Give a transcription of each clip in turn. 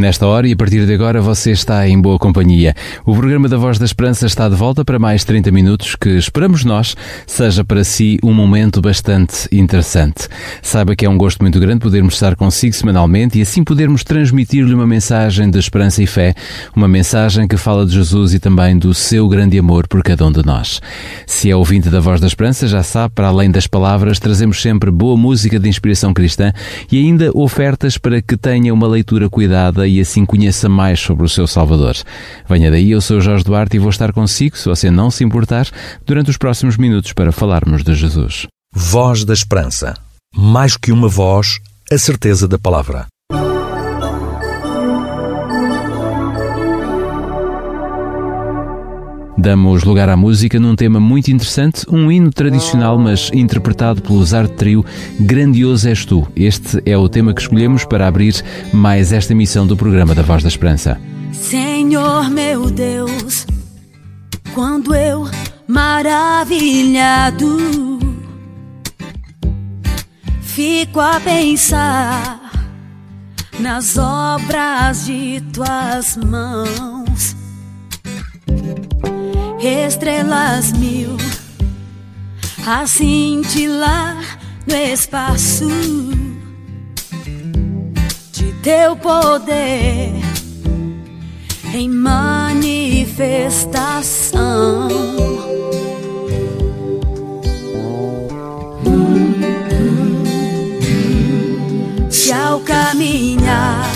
Nesta hora e a partir de agora você está em boa companhia. O programa da Voz da Esperança está de volta para mais 30 minutos que esperamos nós seja para si um momento bastante interessante. Saiba que é um gosto muito grande podermos estar consigo semanalmente e assim podermos transmitir-lhe uma mensagem de esperança e fé, uma mensagem que fala de Jesus e também do seu grande amor por cada um de nós. Se é ouvinte da Voz da Esperança, já sabe, para além das palavras, trazemos sempre boa música de inspiração cristã e ainda ofertas para que tenha uma leitura cuidada e assim conheça mais sobre o seu Salvador. Venha daí, eu sou Jorge Duarte e vou estar consigo, se você não se importar, durante os próximos minutos para falarmos de Jesus. Voz da Esperança. Mais que uma voz, a certeza da palavra. Damos lugar à música num tema muito interessante, um hino tradicional, mas interpretado pelo Zarte Trio, Grandioso És Tu. Este é o tema que escolhemos para abrir mais esta emissão do programa da Voz da Esperança. Senhor meu Deus, quando eu maravilhado fico a pensar nas obras de tuas mãos estrelas mil a cintilar no espaço de teu poder em manifestação. Se ao caminhar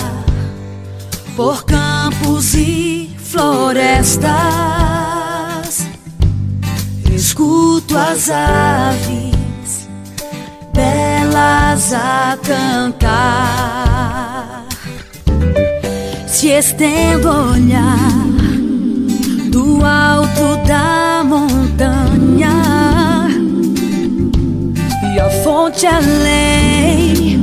por campos e florestas, escuto as aves belas a cantar. Se estendo olhar do alto da montanha e a fonte além,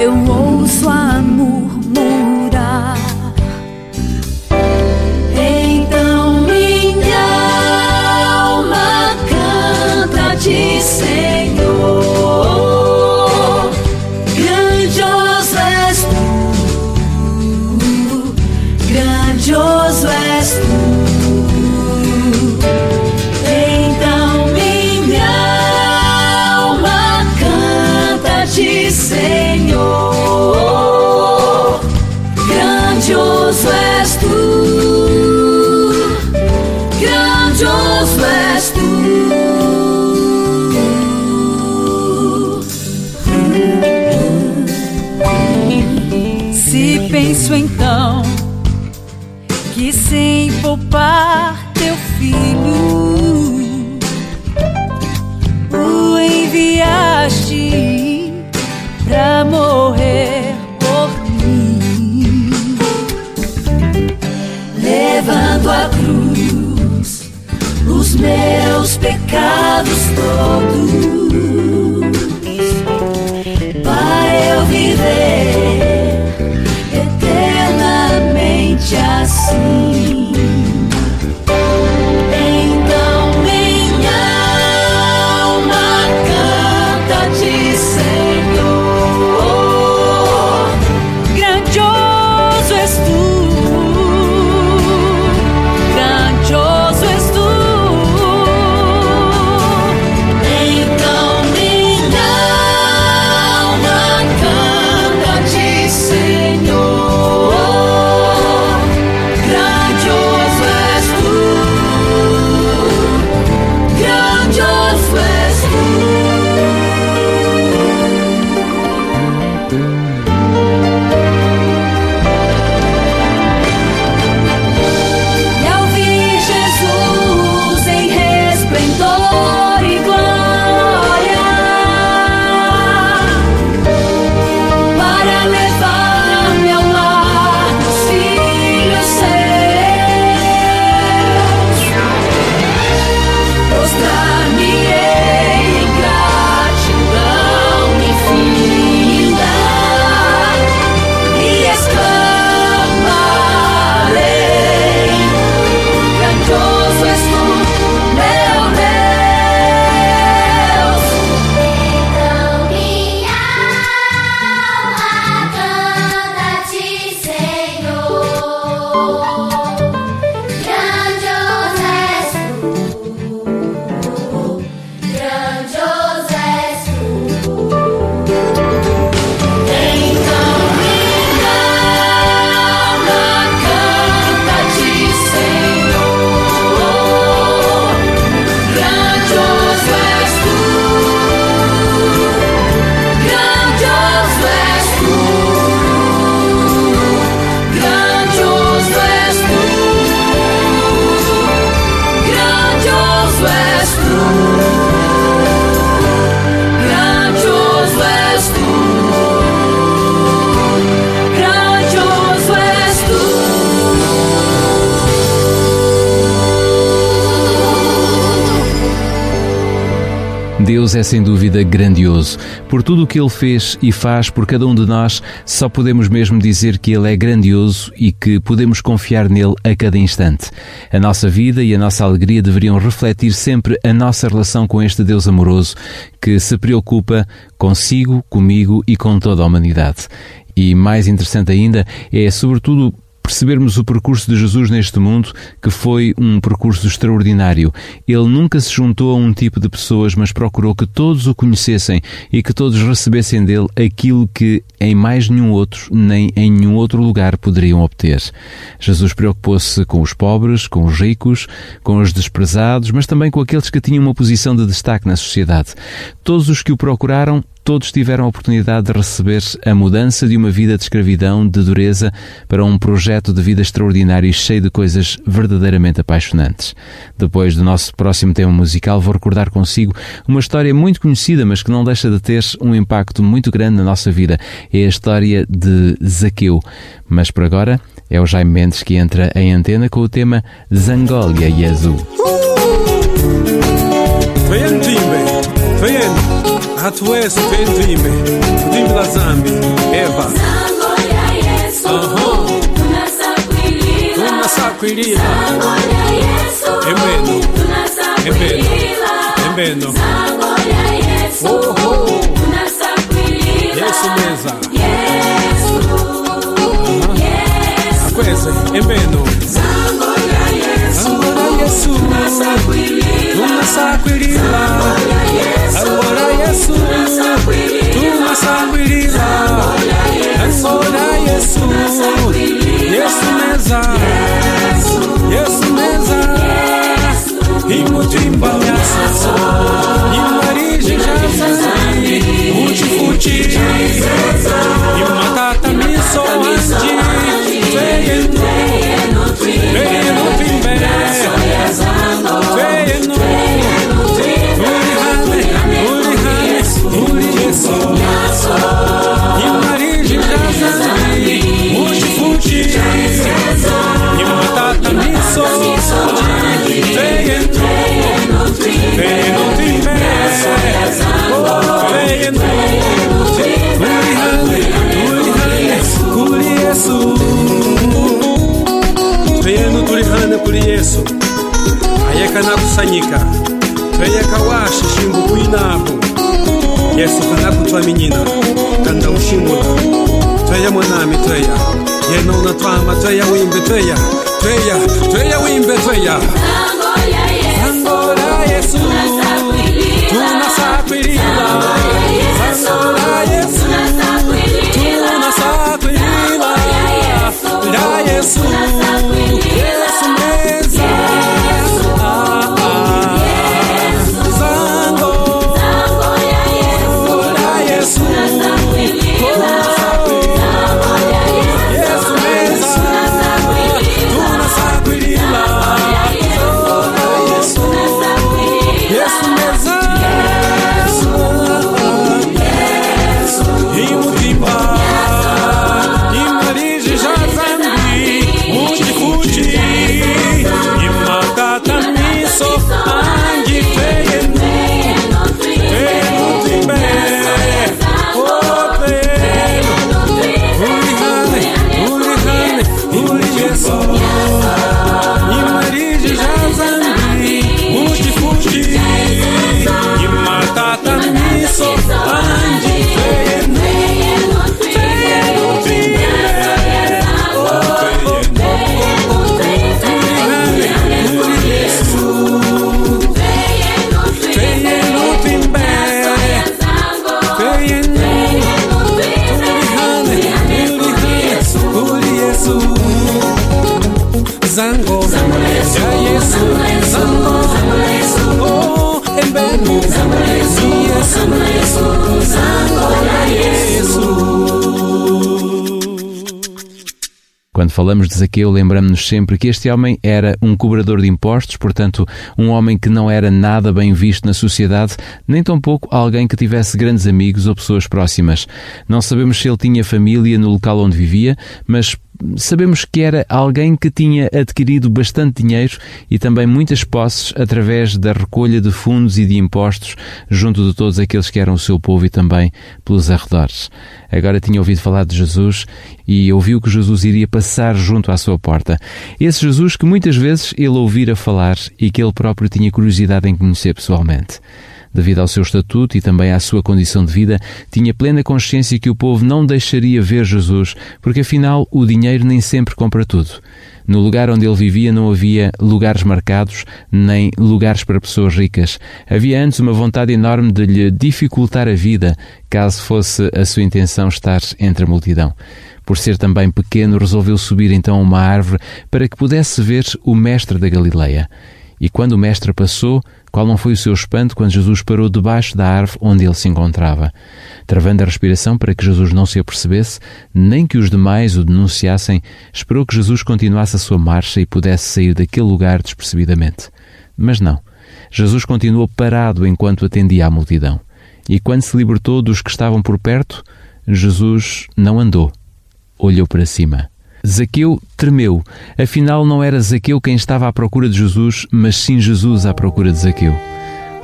eu ouço a murmurar. Meus pecados todos para eu viver eternamente assim. É sem dúvida grandioso. Por tudo o que Ele fez e faz por cada um de nós, só podemos mesmo dizer que Ele é grandioso e que podemos confiar nele a cada instante. A nossa vida e a nossa alegria deveriam refletir sempre a nossa relação com este Deus amoroso que se preocupa consigo, comigo e com toda a humanidade. E mais interessante ainda é, sobretudo, percebermos o percurso de Jesus neste mundo, que foi um percurso extraordinário. Ele nunca se juntou a um tipo de pessoas, mas procurou que todos o conhecessem e que todos recebessem dele aquilo que em mais nenhum outro, nem em nenhum outro lugar poderiam obter. Jesus preocupou-se com os pobres, com os ricos, com os desprezados, mas também com aqueles que tinham uma posição de destaque na sociedade. Todos os que o procuraram todos tiveram a oportunidade de receber a mudança de uma vida de escravidão, de dureza, para um projeto de vida extraordinário e cheio de coisas verdadeiramente apaixonantes. Depois do nosso próximo tema musical, vou recordar consigo uma história muito conhecida, mas que não deixa de ter um impacto muito grande na nossa vida. É a história de Zaqueu. Mas por agora, é o Jaime Mendes que entra em antena com o tema Zangólia e Azul. Twende twimbe, twende hatuwezi twimbe, twimbe la zambi Eva. Tunasakwilila. Embeno. embeno. Embeno oho. Yesu meza. Akweze embeno Angola Yesu tunasakwilila Angola Yesu tunasakwilila Angola Yesu Yesu meza Yesu meza imutimba yaso imarije jazazi futi imatata miso wanji tweyeno falamos de Zaqueu, lembramos-nos sempre que este homem era um cobrador de impostos, portanto, um homem que não era nada bem visto na sociedade, nem tampouco alguém que tivesse grandes amigos ou pessoas próximas. Não sabemos se ele tinha família no local onde vivia, mas sabemos que era alguém que tinha adquirido bastante dinheiro e também muitas posses através da recolha de fundos e de impostos junto de todos aqueles que eram o seu povo e também pelos arredores. Agora tinha ouvido falar de Jesus e ouviu que Jesus iria passar junto à sua porta. Esse Jesus que muitas vezes ele ouvira falar e que ele próprio tinha curiosidade em conhecer pessoalmente devido ao seu estatuto e também à sua condição de vida, tinha plena consciência que o povo não deixaria ver Jesus, porque afinal o dinheiro nem sempre compra tudo. No lugar onde ele vivia não havia lugares marcados, nem lugares para pessoas ricas. Havia antes uma vontade enorme de lhe dificultar a vida, caso fosse a sua intenção estar entre a multidão. Por ser também pequeno, resolveu subir então a uma árvore para que pudesse ver o mestre da Galileia. E quando o mestre passou, qual não foi o seu espanto quando Jesus parou debaixo da árvore onde ele se encontrava? Travando a respiração para que Jesus não se apercebesse, nem que os demais o denunciassem, esperou que Jesus continuasse a sua marcha e pudesse sair daquele lugar despercebidamente. Mas não. Jesus continuou parado enquanto atendia à multidão. E quando se libertou dos que estavam por perto, Jesus não andou, olhou para cima. Zaqueu tremeu. Afinal, não era Zaqueu quem estava à procura de Jesus, mas sim Jesus à procura de Zaqueu.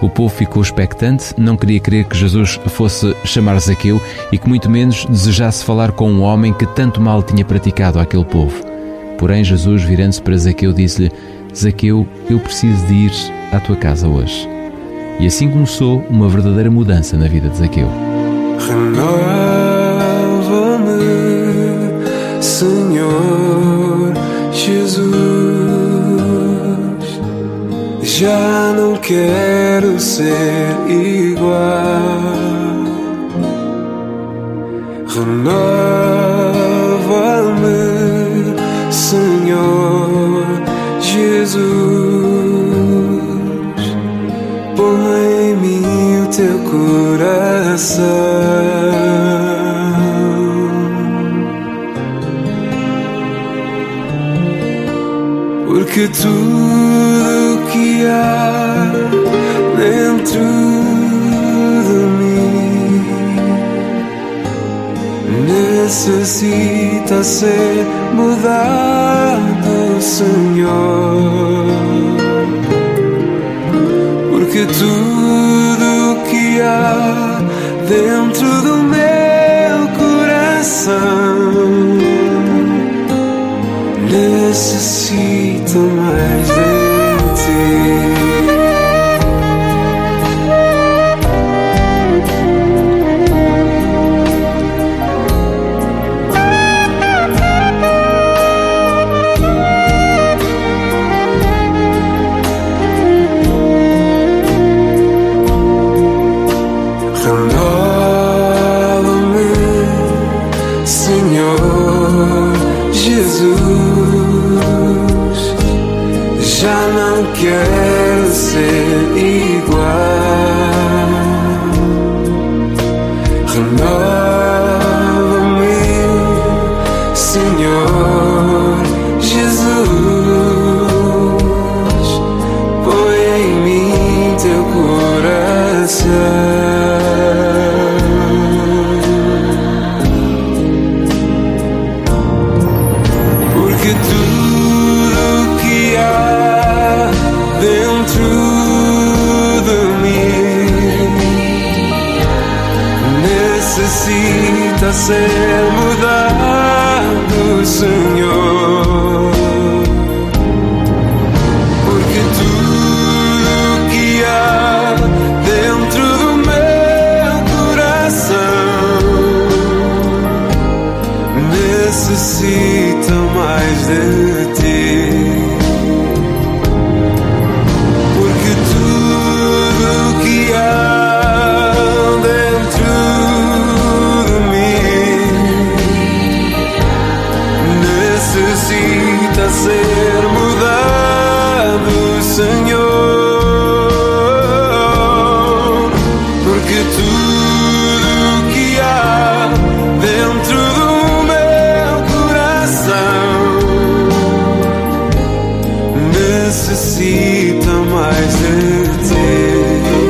O povo ficou expectante, não queria crer que Jesus fosse chamar Zaqueu e que muito menos desejasse falar com um homem que tanto mal tinha praticado àquele povo. Porém, Jesus, virando-se para Zaqueu, disse-lhe: Zaqueu, eu preciso de ir à tua casa hoje. E assim começou uma verdadeira mudança na vida de Zaqueu. Renova-me, Já não quero ser igual. Renova-me, Senhor Jesus. Põe em mim o teu coração. Porque tudo necessita ser mudado, Senhor. Porque tudo que há dentro do meu coração necessita mais de ser mudado, Senhor. necessita mais de ti.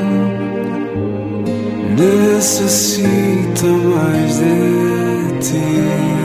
necessita mais de ti.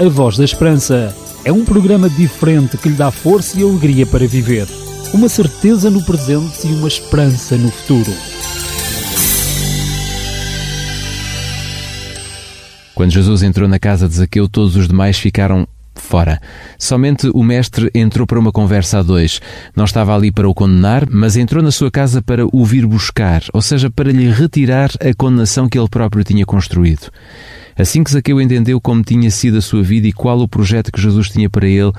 A Voz da Esperança é um programa diferente que lhe dá força e alegria para viver. Uma certeza no presente e uma esperança no futuro. Quando Jesus entrou na casa de Zaqueu, todos os demais ficaram fora. Somente o mestre entrou para uma conversa a dois. Não estava ali para o condenar, mas entrou na sua casa para o vir buscar, ou seja, para lhe retirar a condenação que ele próprio tinha construído. Assim que Zaqueu entendeu como tinha sido a sua vida e qual o projeto que Jesus tinha para ele,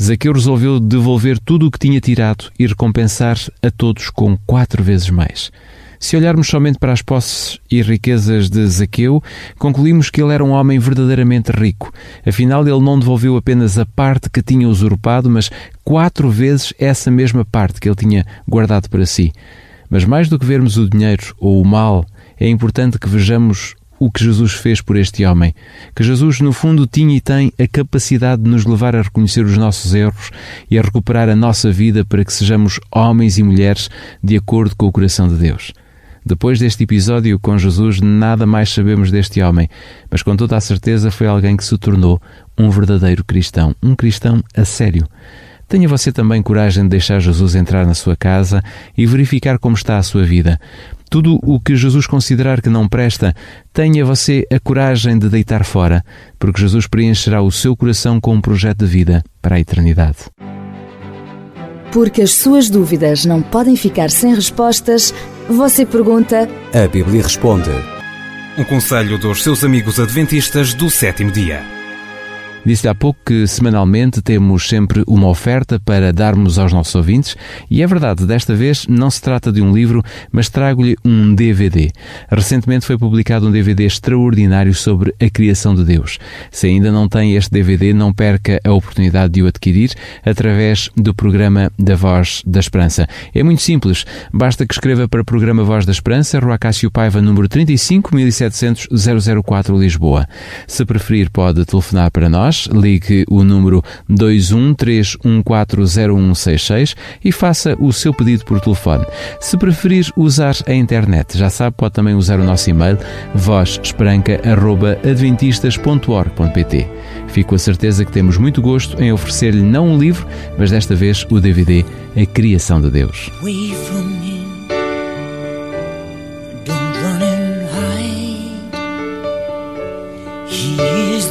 Zaqueu resolveu devolver tudo o que tinha tirado e recompensar a todos com quatro vezes mais. Se olharmos somente para as posses e riquezas de Zaqueu, concluímos que ele era um homem verdadeiramente rico. Afinal, ele não devolveu apenas a parte que tinha usurpado, mas quatro vezes essa mesma parte que ele tinha guardado para si. Mas mais do que vermos o dinheiro ou o mal, é importante que vejamos o que Jesus fez por este homem. Que Jesus, no fundo, tinha e tem a capacidade de nos levar a reconhecer os nossos erros e a recuperar a nossa vida para que sejamos homens e mulheres de acordo com o coração de Deus. Depois deste episódio com Jesus, nada mais sabemos deste homem, mas com toda a certeza foi alguém que se tornou um verdadeiro cristão, um cristão a sério. Tenha você também coragem de deixar Jesus entrar na sua casa e verificar como está a sua vida. Tudo o que Jesus considerar que não presta, tenha você a coragem de deitar fora, porque Jesus preencherá o seu coração com um projeto de vida para a eternidade. Porque as suas dúvidas não podem ficar sem respostas, você pergunta A Bíblia responde. Um conselho dos seus amigos adventistas do sétimo dia. Disse há pouco que semanalmente temos sempre uma oferta para darmos aos nossos ouvintes e é verdade, desta vez não se trata de um livro, mas trago-lhe um DVD. Recentemente foi publicado um DVD extraordinário sobre a criação de Deus. Se ainda não tem este DVD, não perca a oportunidade de o adquirir através do programa da Voz da Esperança. É muito simples, basta que escreva para o programa Voz da Esperança, Rua Cássio Paiva, número 35 1700 004 Lisboa. Se preferir, pode telefonar para nós ligue o número 213140166 e faça o seu pedido por telefone. Se preferir usar a internet, já sabe, pode também usar o nosso e-mail vozesperanca.adventistas.org.pt. Fico a certeza que temos muito gosto em oferecer-lhe não um livro, mas desta vez o DVD A Criação de Deus.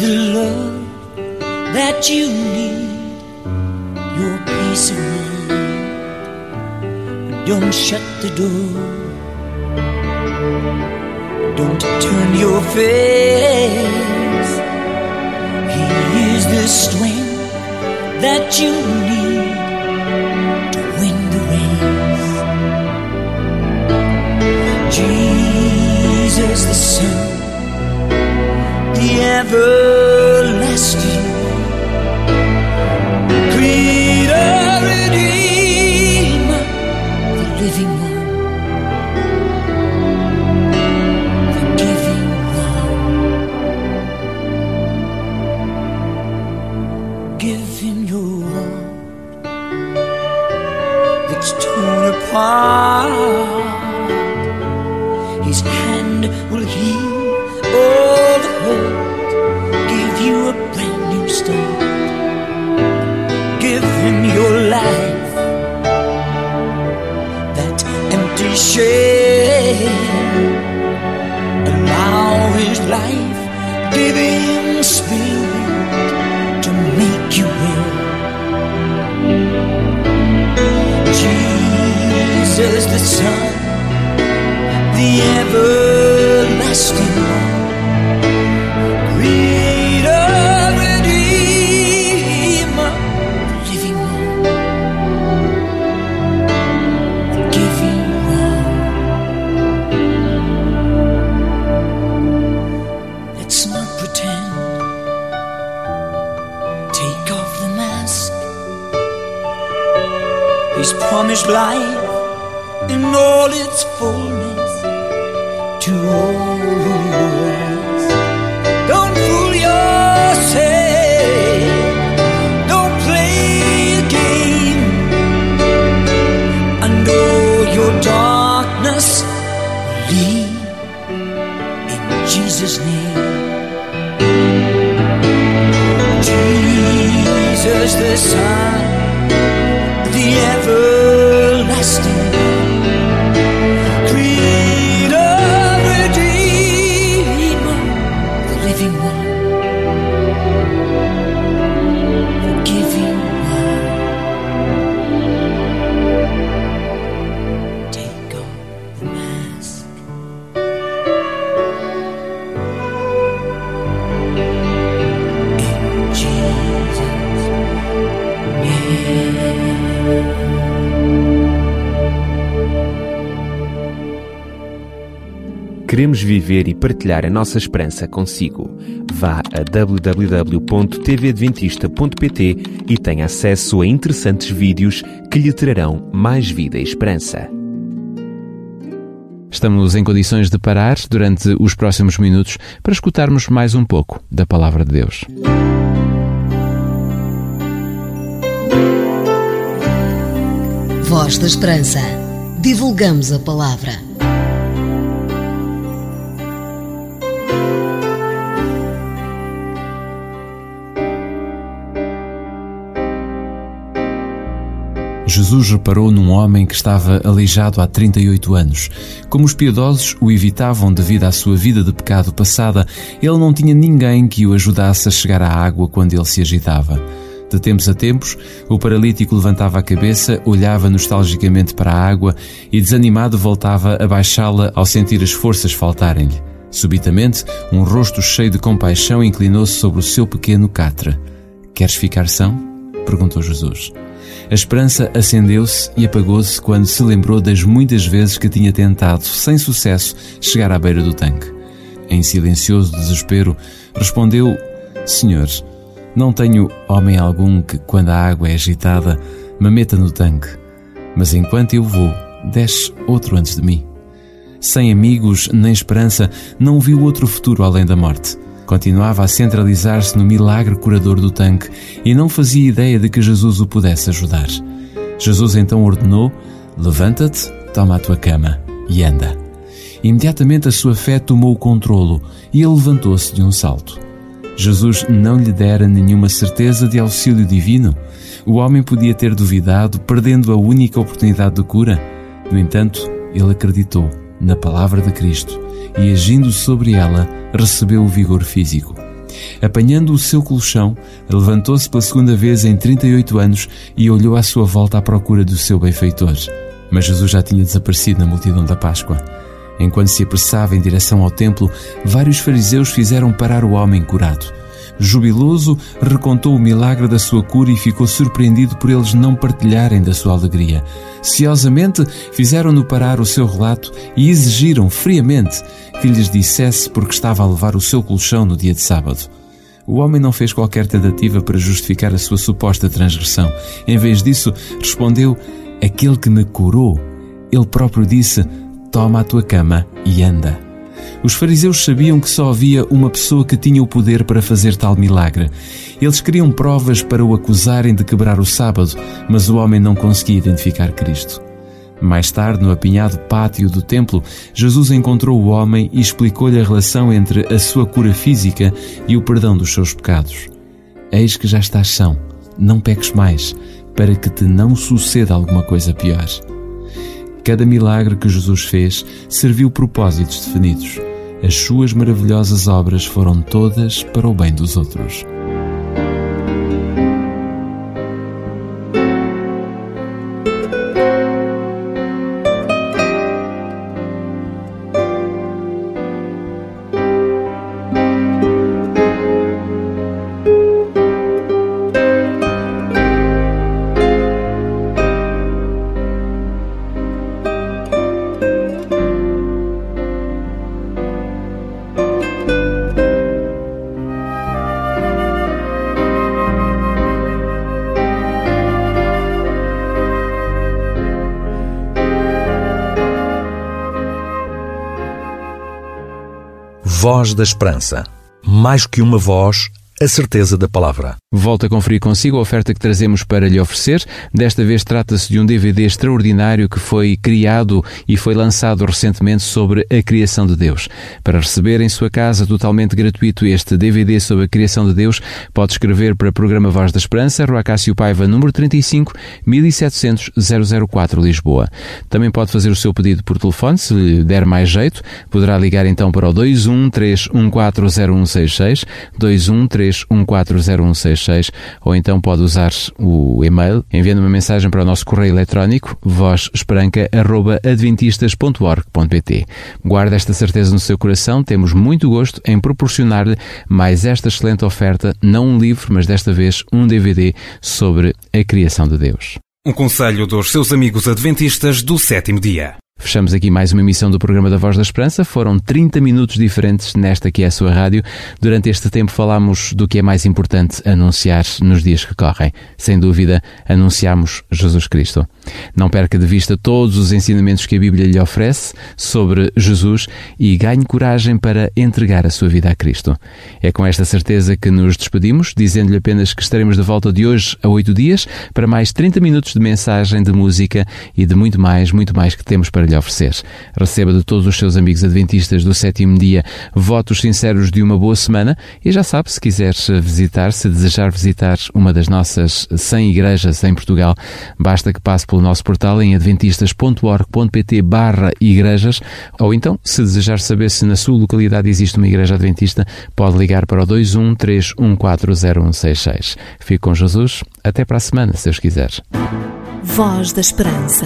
The love that you need. Your peace of mind. Don't shut the door. Don't turn your face. He is the strength that you need to win the race. Jesus the Son, the everlasting that's torn apart. He's promised life in all its fullness to all who ask. Don't fool yourself. Don't play a game. And all your darkness leave in Jesus' name. Jesus the Son, the everlasting Queremos viver e partilhar a nossa esperança consigo. Vá a www.tvadventista.pt e tenha acesso a interessantes vídeos que lhe trarão mais vida e esperança. Estamos em condições de parar durante os próximos minutos para escutarmos mais um pouco da Palavra de Deus. Voz da Esperança. Divulgamos a palavra. Jesus reparou num homem que estava aleijado há 38 anos. Como os piedosos o evitavam devido à sua vida de pecado passada, ele não tinha ninguém que o ajudasse a chegar à água quando ele se agitava. De tempos a tempos, o paralítico levantava a cabeça, olhava nostalgicamente para a água e, desanimado, voltava a baixá-la ao sentir as forças faltarem-lhe. Subitamente, um rosto cheio de compaixão inclinou-se sobre o seu pequeno catre. Queres ficar são? perguntou Jesus. A esperança acendeu-se e apagou-se quando se lembrou das muitas vezes que tinha tentado, sem sucesso, chegar à beira do tanque. Em silencioso desespero, respondeu: Senhor, não tenho homem algum que, quando a água é agitada, me meta no tanque, mas enquanto eu vou, desce outro antes de mim. Sem amigos nem esperança, não viu outro futuro além da morte. Continuava a centralizar-se no milagre curador do tanque e não fazia ideia de que Jesus o pudesse ajudar. Jesus então ordenou: Levanta-te, toma a tua cama e anda. Imediatamente a sua fé tomou o controlo e ele levantou-se de um salto. Jesus não lhe dera nenhuma certeza de auxílio divino. O homem podia ter duvidado, perdendo a única oportunidade de cura. No entanto, ele acreditou na palavra de Cristo e, agindo sobre ela, recebeu o vigor físico. Apanhando o seu colchão, levantou-se pela segunda vez em 38 anos e olhou à sua volta à procura do seu benfeitor. Mas Jesus já tinha desaparecido na multidão da Páscoa. Enquanto se apressava em direção ao templo, vários fariseus fizeram parar o homem curado. Jubiloso, recontou o milagre da sua cura e ficou surpreendido por eles não partilharem da sua alegria. Ciosamente, fizeram-no parar o seu relato e exigiram friamente que lhes dissesse porque estava a levar o seu colchão no dia de sábado. O homem não fez qualquer tentativa para justificar a sua suposta transgressão. Em vez disso, respondeu: Aquele que me curou. Ele próprio disse: Toma a tua cama e anda. Os fariseus sabiam que só havia uma pessoa que tinha o poder para fazer tal milagre. Eles queriam provas para o acusarem de quebrar o sábado, mas o homem não conseguia identificar Cristo. Mais tarde, no apinhado pátio do templo, Jesus encontrou o homem e explicou-lhe a relação entre a sua cura física e o perdão dos seus pecados. Eis que já estás são, não peques mais, para que te não suceda alguma coisa pior. Cada milagre que Jesus fez serviu propósitos definidos. As suas maravilhosas obras foram todas para o bem dos outros. Voz da Esperança. Mais que uma voz, a certeza da palavra. Volto a conferir consigo a oferta que trazemos para lhe oferecer. Desta vez trata-se de um DVD extraordinário que foi criado e foi lançado recentemente sobre a criação de Deus. Para receber em sua casa totalmente gratuito este DVD sobre a criação de Deus, pode escrever para o programa Voz da Esperança, Rua Cássio Paiva, número 35, 1700 004, Lisboa. Também pode fazer o seu pedido por telefone, se lhe der mais jeito. Poderá ligar então para o 213140166, 213140166 ou então pode usar o e-mail enviando uma mensagem para o nosso correio eletrónico vozesperanca.adventistas.org.pt. Guarde esta certeza no seu coração, temos muito gosto em proporcionar-lhe mais esta excelente oferta, não um livro, mas desta vez um DVD sobre a criação de Deus. Um conselho dos seus amigos adventistas do sétimo dia. Fechamos aqui mais uma emissão do programa da Voz da Esperança. Foram 30 minutos diferentes nesta que é a sua rádio. Durante este tempo falámos do que é mais importante anunciar nos dias que correm. Sem dúvida, anunciamos Jesus Cristo. Não perca de vista todos os ensinamentos que a Bíblia lhe oferece sobre Jesus e ganhe coragem para entregar a sua vida a Cristo. É com esta certeza que nos despedimos, dizendo-lhe apenas que estaremos de volta de hoje a oito dias para mais 30 minutos de mensagem, de música e de muito mais, muito mais que temos para lhe oferecer. Receba de todos os seus amigos adventistas do sétimo dia votos sinceros de uma boa semana e já sabe, se quiser visitar, se desejar visitar uma das nossas 100 igrejas em Portugal, basta que passe pelo nosso portal em adventistas.org.pt barra igrejas ou então, se desejar saber se na sua localidade existe uma igreja adventista, pode ligar para o 213140166. Fique com Jesus. Até para a semana, se Deus quiser. Voz da Esperança.